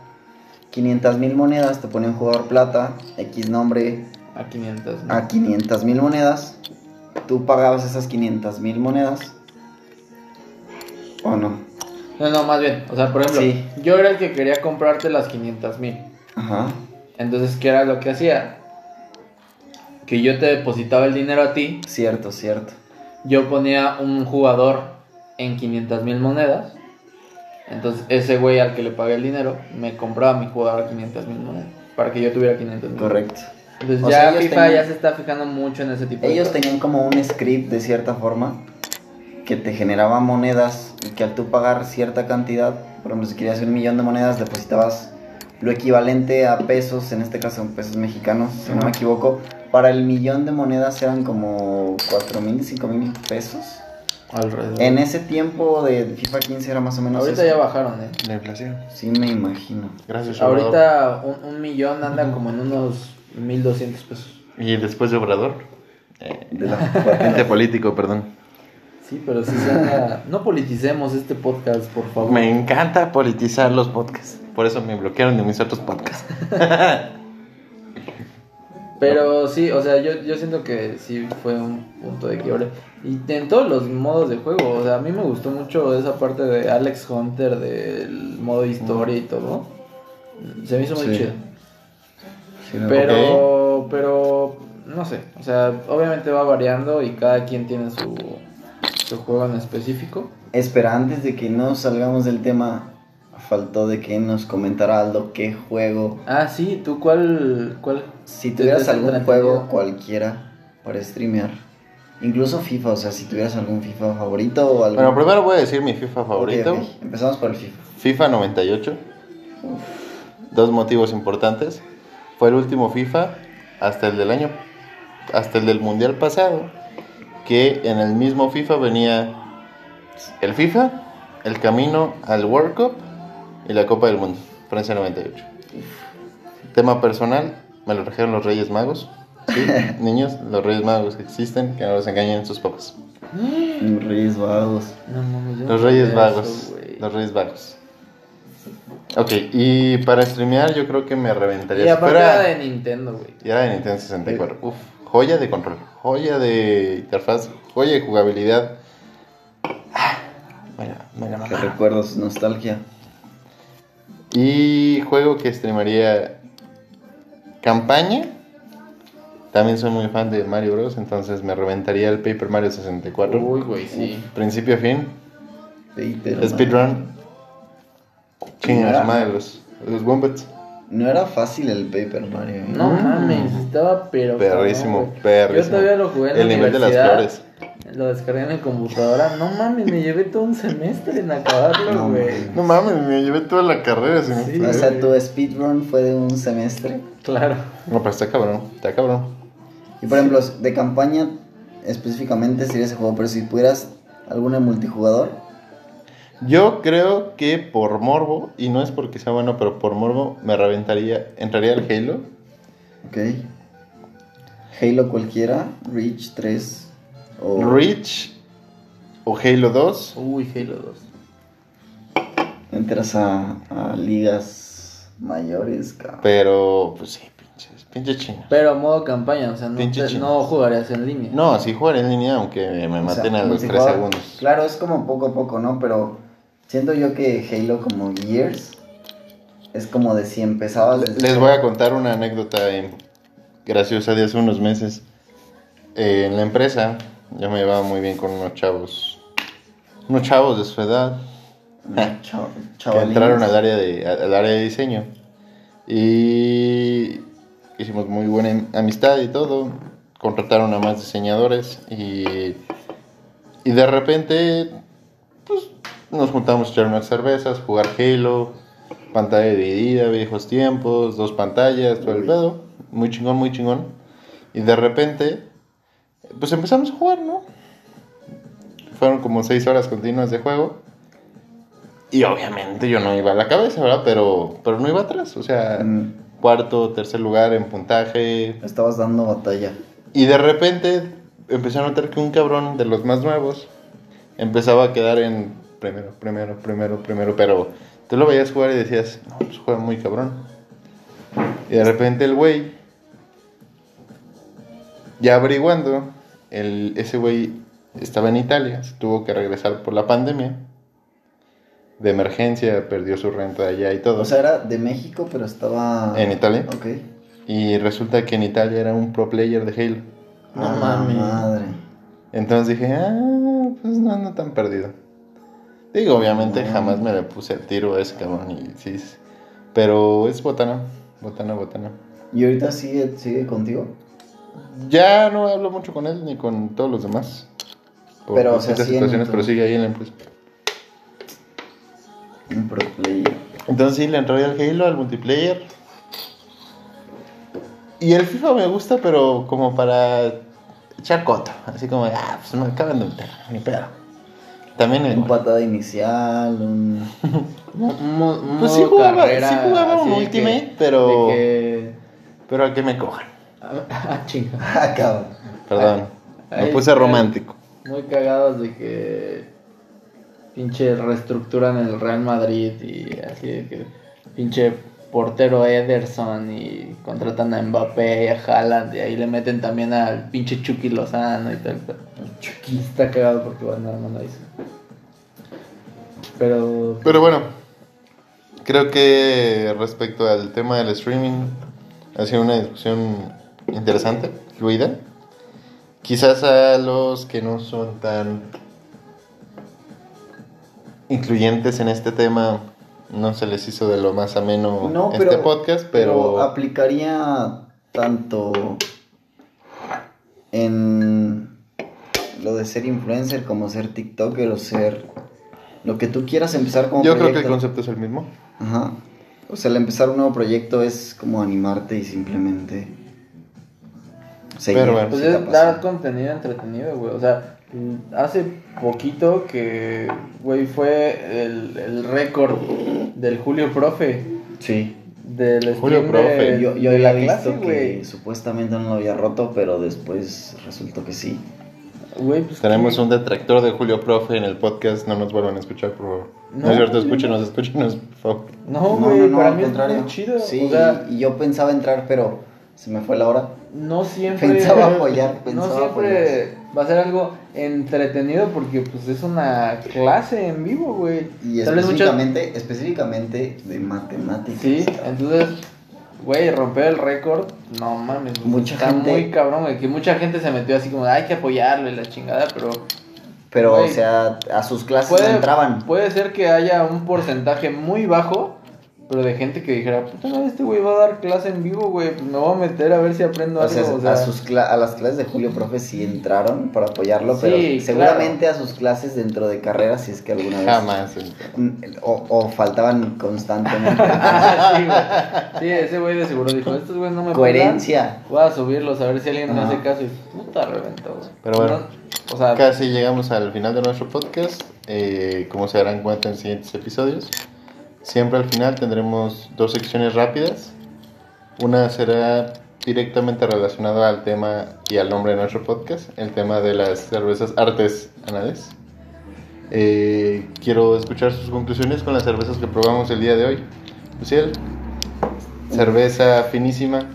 Speaker 2: 500 mil monedas, te ponía un jugador plata, X nombre,
Speaker 3: A 500. ¿no?
Speaker 2: a 500 mil monedas. Tú pagabas esas 500 mil monedas. ¿O no?
Speaker 3: No, no, más bien. O sea, por ejemplo,
Speaker 2: Sí.
Speaker 3: yo era el que quería comprarte las 500 mil.
Speaker 2: Ajá.
Speaker 3: Entonces, ¿qué era lo que hacía? Que yo te depositaba el dinero a ti,
Speaker 2: Cierto, cierto.
Speaker 3: yo ponía un jugador en 500 mil monedas. Entonces, ese güey al que le pagué el dinero me compraba mi jugador a 500 mil monedas. Para que yo tuviera 500 mil.
Speaker 2: Correcto.
Speaker 3: Entonces,
Speaker 2: O
Speaker 3: ya
Speaker 2: sea,
Speaker 3: FIFA
Speaker 2: tenían-
Speaker 3: ya se está fijando mucho en ese tipo de
Speaker 2: Ellos
Speaker 3: cosas.
Speaker 2: tenían como un script de cierta forma que te generaba monedas y que al tú pagar cierta cantidad, por ejemplo, si querías un millón de monedas, depositabas lo equivalente a pesos, en este caso pesos mexicanos, si no
Speaker 3: Ajá.
Speaker 2: me equivoco. Para el millón de monedas eran como 4 mil, 5 mil pesos.
Speaker 3: Alrededor.
Speaker 2: En ese tiempo de FIFA 15 era más o menos
Speaker 3: Ahorita
Speaker 2: eso.
Speaker 3: ya bajaron, ¿eh?
Speaker 1: La inflación.
Speaker 2: Sí, me imagino.
Speaker 1: Gracias, Obrador.
Speaker 3: Ahorita un, un millón anda como en unos 1200 pesos.
Speaker 1: Y después de Obrador. Eh,
Speaker 2: De la
Speaker 1: Gente político, perdón.
Speaker 3: Sí, pero sí se anda... No politicemos este podcast, por favor.
Speaker 1: Me encanta politizar los podcasts. Por eso me bloquearon de mis otros podcasts.
Speaker 3: Pero sí, o sea, yo, yo siento que sí fue un punto de quiebre. Y en todos los modos de juego, o sea, a mí me gustó mucho esa parte de Alex Hunter, del modo historia y todo. Se me hizo muy
Speaker 2: Sí.
Speaker 3: chido.
Speaker 2: Sí, no,
Speaker 3: Pero, pero, no sé, o sea, obviamente va variando y cada quien tiene su, su juego en específico.
Speaker 2: Espera, antes de que nos salgamos del tema, faltó de que nos comentara Aldo qué juego.
Speaker 3: Ah, sí, ¿tú cuál? cuál
Speaker 2: Si tuvieras algún juego cualquiera para streamear, incluso FIFA, o sea, si tuvieras algún FIFA favorito o algún.
Speaker 1: Bueno, primero voy a decir mi FIFA favorito.
Speaker 2: Empezamos por el FIFA.
Speaker 1: FIFA 98. Dos motivos importantes. Fue el último FIFA hasta el del año, hasta el del mundial pasado, que en el mismo FIFA venía el FIFA, el camino al World Cup y la Copa del Mundo, Francia 98. tema personal, me lo trajeron los Reyes Magos. Sí, niños, los Reyes Magos existen, que no los engañen sus papás.
Speaker 2: Los Reyes Vagos.
Speaker 3: No yo no
Speaker 1: Los Reyes
Speaker 3: sabía
Speaker 1: Vagos.
Speaker 3: eso,
Speaker 1: los Reyes Vagos. Ok, y para streamear yo creo que me reventaría.
Speaker 3: Y aparte era de Nintendo, güey.
Speaker 1: y era de Nintendo 64. Uf, joya de control, joya de interfaz, joya de jugabilidad. Ah, Mira, mira,
Speaker 2: Que
Speaker 1: mamá.
Speaker 2: recuerdos, nostalgia.
Speaker 1: Y juego que streamaría campaña. También soy muy fan de Mario Bros. Entonces me reventaría el Paper Mario 64.
Speaker 3: Uy, güey, sí.
Speaker 1: Principio a fin.
Speaker 2: Sí,
Speaker 1: Speedrun. Chingas, madre, los, los Wombats.
Speaker 2: No era fácil el Paper Mario. ¿eh?
Speaker 3: No mames, estaba pero.
Speaker 1: Perrísimo, perrísimo.
Speaker 3: Yo todavía lo jugué en
Speaker 1: El
Speaker 3: la
Speaker 1: nivel de las
Speaker 3: universidad,
Speaker 1: flores.
Speaker 3: Lo descargué en mi computadora. No mames, me llevé todo un semestre en acabarlo, güey.
Speaker 1: No mames, me llevé toda la carrera. sin
Speaker 3: Sí.
Speaker 2: O sea, tu speedrun fue de un semestre.
Speaker 3: Claro.
Speaker 1: No, pero está cabrón, está cabrón.
Speaker 2: Y por ejemplo, de campaña específicamente sería ese juego, pero si pudieras alguna multijugador,
Speaker 1: Yo creo que por morbo, y no es porque sea bueno, pero por morbo me reventaría, entraría al Halo.
Speaker 2: ok. Halo cualquiera, Reach 3 o
Speaker 1: Reach o Halo 2.
Speaker 3: Uy, Halo 2.
Speaker 2: entras a, a ligas mayores, cabrón.
Speaker 1: Pero, pues sí, pinches, pinche chino.
Speaker 3: Pero modo campaña, o sea, no,
Speaker 1: Pinche
Speaker 3: te-
Speaker 1: chino.
Speaker 3: no jugarías en línea.
Speaker 1: No, sí jugaré en línea, aunque me
Speaker 2: O
Speaker 1: maten
Speaker 2: sea,
Speaker 1: a los 3
Speaker 2: multijugador,
Speaker 1: segundos.
Speaker 2: Claro, es como poco a poco, ¿no? Pero siento yo que Halo como Years es como de si empezabas desde
Speaker 1: Les voy a contar una anécdota eh, graciosa de hace unos meses. Eh, en la empresa, yo me llevaba muy bien con unos chavos. Unos chavos de su edad.
Speaker 2: Chao-
Speaker 1: que entraron al área de al área de diseño. Y hicimos muy buena amistad y todo. Contrataron a más diseñadores y y de repente pues nos juntamos a echar unas cervezas jugar Halo pantalla dividida viejos tiempos dos pantallas todo el pedo. Muy chingón muy chingón. Y de repente pues empezamos a jugar no fueron como seis horas continuas de juego y obviamente yo no iba a la cabeza, ¿verdad? Pero, pero no iba atrás. O sea,
Speaker 2: Mm,
Speaker 1: cuarto, tercer lugar en puntaje.
Speaker 2: estabas dando batalla.
Speaker 1: Y de repente empecé a notar que un cabrón de los más nuevos empezaba a quedar en primero, primero, primero, primero. Pero tú lo veías jugar y decías, no, pues juega muy cabrón. Y de repente el güey, ya averiguando, el, ese güey estaba en Italia, se tuvo que regresar por la pandemia. De emergencia, perdió su renta de allá y todo.
Speaker 2: O sea, era de México, pero estaba
Speaker 1: en Italia.
Speaker 2: Ok.
Speaker 1: Y resulta que en Italia era un pro player de Halo.
Speaker 3: No
Speaker 2: Ah,
Speaker 3: mames.
Speaker 2: madre.
Speaker 1: Entonces dije, ah, pues no ando tan perdido. Digo, obviamente
Speaker 2: No.
Speaker 1: jamás me le puse el tiro a ese cabrón y sí. sí. Pero es botana, botana, botana.
Speaker 2: ¿Y ahorita sigue, sigue contigo?
Speaker 1: Ya no hablo mucho con él ni con todos los demás. Por
Speaker 2: Pero, o sea, sí
Speaker 1: situaciones,
Speaker 2: tu-
Speaker 1: pero sigue ahí en la empresa.
Speaker 2: Un pro player.
Speaker 1: Entonces sí, le entré al Halo, al multiplayer. Y el FIFA me gusta, pero como para echar coto. Así como, ah, pues me acaban de meter, ni pedo. También el...
Speaker 2: Un patada inicial, un...
Speaker 1: Pues sí jugaba,
Speaker 3: carrera,
Speaker 1: sí jugaba un Ultimate,
Speaker 3: que-
Speaker 1: pero-
Speaker 3: que-
Speaker 1: Pero a que me cojan.
Speaker 3: Ah, chinga.
Speaker 2: Ah, cabrón.
Speaker 1: Perdón, me
Speaker 3: Ahí
Speaker 1: puse romántico.
Speaker 3: Muy cagados de que pinche reestructuran el Real Madrid y así de que pinche portero Ederson y contratan a Mbappé y a Haaland y ahí le meten también al pinche Chucky Lozano y tal. Chucky está cagado porque van armando ahí. Pero
Speaker 1: Pero bueno, creo que respecto al tema del streaming, ha sido una discusión interesante, fluida. Quizás a los que no son tan incluyentes en este tema no se les hizo de lo más ameno
Speaker 2: No,
Speaker 1: este
Speaker 2: pero-
Speaker 1: podcast, pero,
Speaker 2: aplicaría tanto en lo de ser influencer como ser TikToker o ser lo que tú quieras empezar como
Speaker 1: yo creo que el concepto es el mismo.
Speaker 2: Ajá. O sea, el empezar un nuevo proyecto es como animarte y simplemente seguir.
Speaker 1: Pero bueno.
Speaker 3: Pues es dar contenido entretenido, güey. O sea, hace poquito que, güey, fue el, el récord del Julio Profe.
Speaker 2: Sí.
Speaker 3: del
Speaker 1: Julio
Speaker 3: de,
Speaker 1: Profe.
Speaker 2: Yo, yo
Speaker 3: de
Speaker 2: había
Speaker 3: la clase,
Speaker 2: visto que
Speaker 3: güey.
Speaker 2: supuestamente no lo había roto, pero después resultó que sí.
Speaker 3: Güey, pues,
Speaker 1: Tenemos un detractor de Julio Profe en el podcast. No nos vuelvan a escuchar, por favor. No,
Speaker 3: No,
Speaker 1: es cierto, escúchenos, escúchenos, por favor.
Speaker 3: No, güey, para mí es chido.
Speaker 2: Sí,
Speaker 3: O sea,
Speaker 2: y yo pensaba entrar, pero se me fue la hora.
Speaker 3: No siempre.
Speaker 2: Pensaba apoyar,
Speaker 3: no
Speaker 2: pensaba
Speaker 3: siempre va a ser algo entretenido porque, pues, es una clase en vivo, güey.
Speaker 2: Y
Speaker 3: muchas-
Speaker 2: específicamente, específicamente de matemáticas.
Speaker 3: Sí, entonces, güey, romper el récord, no mames.
Speaker 2: Mucha
Speaker 3: está
Speaker 2: gente-
Speaker 3: muy cabrón, güey. Que mucha gente se metió así como, hay que apoyarlo y la chingada, pero.
Speaker 2: Pero,
Speaker 3: Güey.
Speaker 2: o sea, a sus clases
Speaker 3: Puede,
Speaker 2: no entraban.
Speaker 3: puede ser que haya un porcentaje muy bajo, pero de gente que dijera, puta madre, este güey va a dar clase en vivo, güey, pues me voy a meter a ver si aprendo
Speaker 2: O
Speaker 3: algo.
Speaker 2: sea,
Speaker 3: o sea,
Speaker 2: a, sus cla- a las clases de Julio Profe sí entraron para apoyarlo, pero seguramente a sus clases dentro de carrera, si es que alguna vez.
Speaker 1: Jamás.
Speaker 2: O, o faltaban constantemente.
Speaker 3: sí, güey. Sí, ese güey de seguro dijo, estos güeyes no me
Speaker 2: Coherencia.
Speaker 3: pelan, Voy a subirlos a ver si alguien me hace caso y puta reventó, güey.
Speaker 1: Pero bueno.
Speaker 3: No, o sea,
Speaker 1: Casi llegamos al final de nuestro podcast. Eh, como se darán cuenta en siguientes episodios, siempre al final tendremos dos secciones rápidas. Una será directamente relacionada al tema y al nombre de nuestro podcast, el tema de las cervezas artesanales. Eh, quiero escuchar sus conclusiones con las cervezas que probamos el día de hoy. Luciel, cerveza finísima,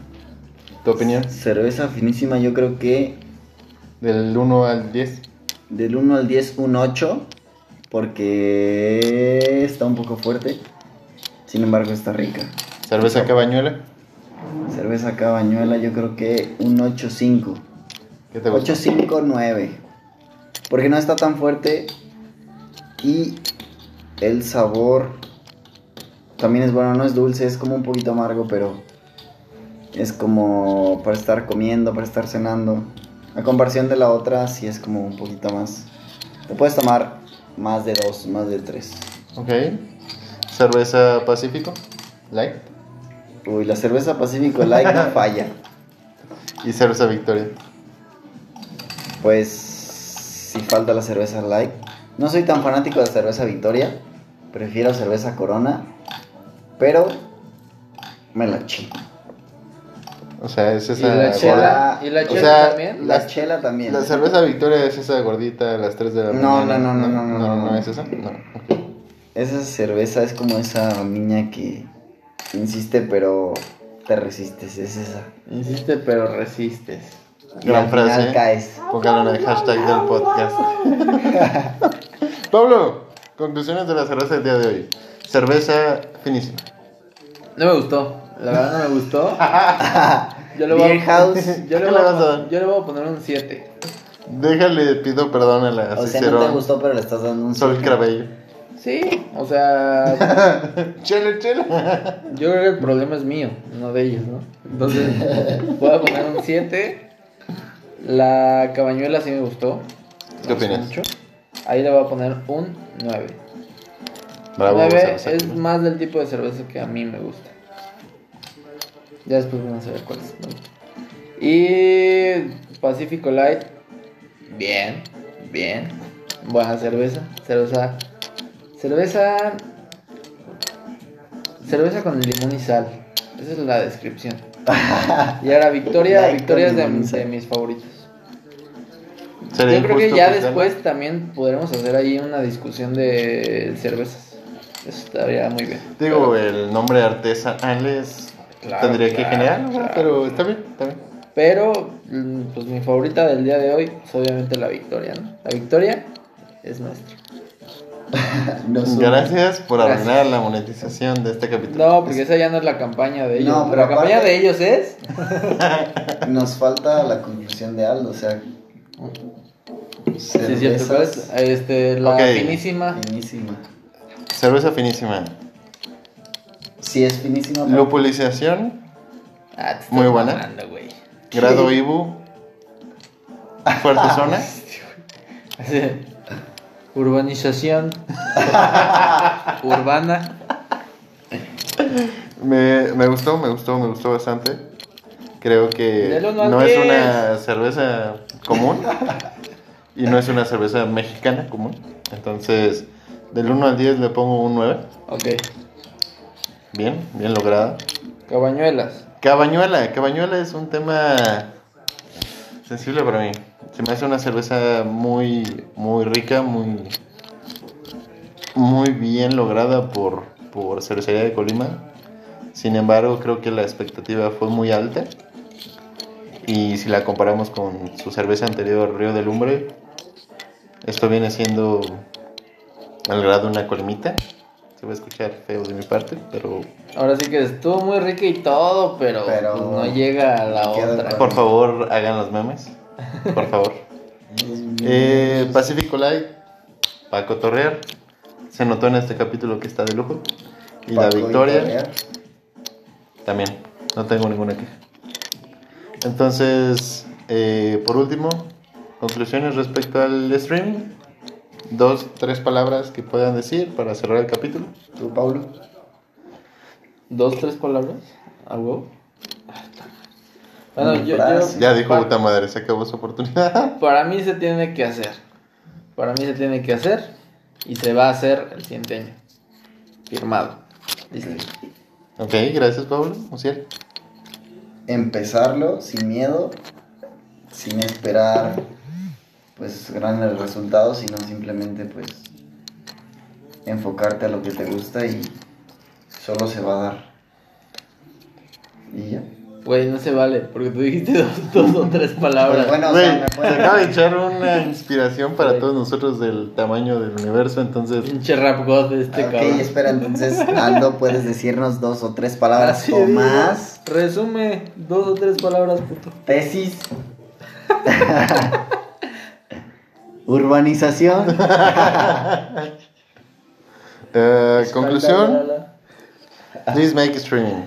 Speaker 1: tu opinión,
Speaker 2: Cerveza finísima, yo creo que
Speaker 1: del 1 al 10.
Speaker 2: del 1 al 10, un 8. Porque está un poco fuerte. Sin embargo, está rica.
Speaker 1: Cerveza cabañuela,
Speaker 2: Cerveza cabañuela, yo creo que un 8.5.
Speaker 1: ¿qué te gusta?
Speaker 2: 859. Porque no está tan fuerte. Y el sabor también es bueno, no es dulce, es como un poquito amargo, pero es como para estar comiendo, para estar cenando. A comparación de la otra, sí es como un poquito más. Te puedes tomar más de dos, más de tres.
Speaker 1: Ok. Cerveza Pacífico, light.
Speaker 2: Uy, la cerveza Pacífico Light no falla.
Speaker 1: Y cerveza Victoria.
Speaker 2: Pues si falta la cerveza light. No soy tan fanático de la cerveza Victoria. Prefiero cerveza Corona. Pero me la chingo.
Speaker 1: O sea, es
Speaker 3: y
Speaker 1: esa.
Speaker 3: la chela, y la
Speaker 1: O
Speaker 3: chela
Speaker 1: sea,
Speaker 3: también.
Speaker 2: La chela también.
Speaker 1: La cerveza Victoria es esa gordita a las 3 de la
Speaker 2: No,
Speaker 1: mañana.
Speaker 2: no, no, no, no,
Speaker 1: no,
Speaker 2: no.
Speaker 1: es esa. No, ok.
Speaker 2: Esa cerveza es como esa niña que insiste pero te resistes. Es esa.
Speaker 3: Insiste, pero resistes.
Speaker 2: Y
Speaker 1: Gran
Speaker 2: al final
Speaker 1: frase.
Speaker 2: caes.
Speaker 1: Póngalo en el hashtag del podcast. Pablo, conclusiones de la cerveza del día de hoy. Cerveza finísima.
Speaker 3: No me gustó, la verdad no me gustó. Yo le voy a,
Speaker 2: House.
Speaker 3: yo le
Speaker 1: ¿Qué
Speaker 3: voy
Speaker 1: le
Speaker 3: a, yo le voy a poner un 7.
Speaker 1: Déjale, pido perdón a la
Speaker 2: O sea, no te gustó, pero le estás dando un
Speaker 1: Sol
Speaker 2: siete.
Speaker 3: Sí, o sea,
Speaker 1: Chele, chele.
Speaker 3: yo creo que el problema es mío, no de ellos, ¿no? Entonces, voy a poner un 7. La cabañuela sí me gustó.
Speaker 1: ¿Qué opinas?
Speaker 3: mucho. Ahí le voy a poner un 9.
Speaker 1: Bravo,
Speaker 3: 9
Speaker 1: cerveza.
Speaker 3: es más del tipo de cerveza que a mí me gusta. Ya después van a saber cuál es. ¿no? Y Pacifico Light, bien, bien. Buena cerveza. Cerveza. Cerveza. Cerveza con limón y sal. Esa es la descripción. Y ahora Victoria.
Speaker 2: Con
Speaker 3: Victoria es de, mis favoritos.
Speaker 1: Sería
Speaker 3: Yo creo que ya después también podremos hacer ahí una discusión de cervezas. Eso estaría muy bien.
Speaker 1: Digo,
Speaker 3: Pero-
Speaker 1: el nombre artesanales
Speaker 3: Claro,
Speaker 1: tendría que
Speaker 3: claro,
Speaker 1: generar, pero está bien, está bien.
Speaker 3: Pero, mm, pues mi favorita del día de hoy es obviamente la Victoria, ¿no? La Victoria es nuestra.
Speaker 2: No.
Speaker 1: Gracias por
Speaker 3: Gracias.
Speaker 1: arruinar la monetización de este capítulo.
Speaker 3: No, porque esa ya no es la campaña de ellos.
Speaker 2: No, pero
Speaker 3: la campaña de ellos es.
Speaker 2: Nos falta la conclusión de Aldo, o sea.
Speaker 3: Sí. Este, la finísima.
Speaker 2: Finísima.
Speaker 1: Cerveza finísima.
Speaker 2: Si es finísima. pero-
Speaker 1: Lupulización,
Speaker 3: Ah,
Speaker 1: Muy buena.
Speaker 3: mamando,
Speaker 1: grado
Speaker 2: Sí.
Speaker 1: Ibu, fuerte zona.
Speaker 3: Urbanización. Urbana.
Speaker 1: Me, me gustó, me gustó, me gustó bastante. Creo que no es una cerveza común y no es una cerveza mexicana común. Entonces, del 1 al 10 le pongo un 9.
Speaker 3: Ok.
Speaker 1: Bien, bien lograda.
Speaker 3: Cabañuelas.
Speaker 1: Cabañuela. Cabañuela es un tema sensible para mí. Se me hace una cerveza muy, muy rica, muy, muy bien lograda por, por Cervecería de Colima. Sin embargo, creo que la expectativa fue muy alta. Y si la comparamos con su cerveza anterior, Río de Lumbre, esto viene siendo al grado de una colimita. Se va a escuchar feo de mi parte, pero
Speaker 3: Ahora sí que estuvo muy rica y todo, pero,
Speaker 2: Pero
Speaker 3: pues, no llega a la otra.
Speaker 1: por favor hagan los memes. Por favor. Eh, Pacífico Light, para cotorrear. Se notó en este capítulo que está de lujo. Y la victoria también. No tengo ninguna queja. Entonces, eh, por último, conclusiones respecto al streaming. Dos, tres palabras que puedan decir para cerrar el capítulo.
Speaker 2: ¿Tú, Paulo?
Speaker 3: ¿Dos, tres palabras? ¿A huevo? Bueno, yo, yo-.
Speaker 1: Ya dijo puta madre, se acabó su oportunidad.
Speaker 3: Para mí se tiene que hacer. Para mí se tiene que hacer. Y se va a hacer el siguiente año. Firmado. Listo.
Speaker 1: ok, gracias Pablo. Ociel.
Speaker 2: Empezarlo sin miedo, sin esperar pues grandes resultados, sino simplemente pues enfocarte a lo que te gusta y solo se va a dar. Y ya.
Speaker 3: Güey, no se vale. Porque tú dijiste dos, dos o tres palabras.
Speaker 2: Pues bueno, o
Speaker 1: Güey,
Speaker 2: sea, me
Speaker 1: se
Speaker 2: puede-
Speaker 1: acaba de echar una inspiración para todos nosotros del tamaño del universo, entonces
Speaker 3: Pinche rap god de este
Speaker 2: ok,
Speaker 3: cabrón.
Speaker 2: espera, entonces Aldo, puedes decirnos dos o tres palabras
Speaker 3: Así
Speaker 2: o
Speaker 3: digo.
Speaker 2: más.
Speaker 3: Resume dos o tres palabras, puto.
Speaker 2: Tesis. Urbanización.
Speaker 1: eh, conclusión, please make streaming.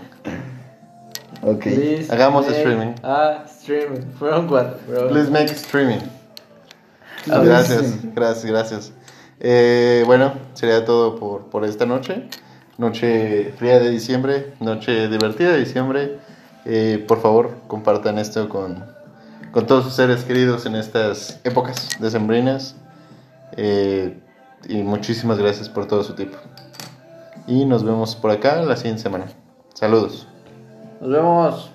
Speaker 2: Ok.
Speaker 3: Please
Speaker 1: Hagamos streaming.
Speaker 3: Ah, streaming. Fueron cuatro. pero-
Speaker 1: Please make streaming.
Speaker 2: Ah,
Speaker 1: Gracias, gracias, gracias. Eh, bueno, sería todo por, por esta noche. Noche fría de diciembre, noche divertida de diciembre. Eh, por favor, compartan esto con, con todos sus seres queridos en estas épocas decembrinas. Eh, y muchísimas gracias por todo su tiempo. Y nos vemos por acá la siguiente semana. Saludos.
Speaker 3: Nos vemos.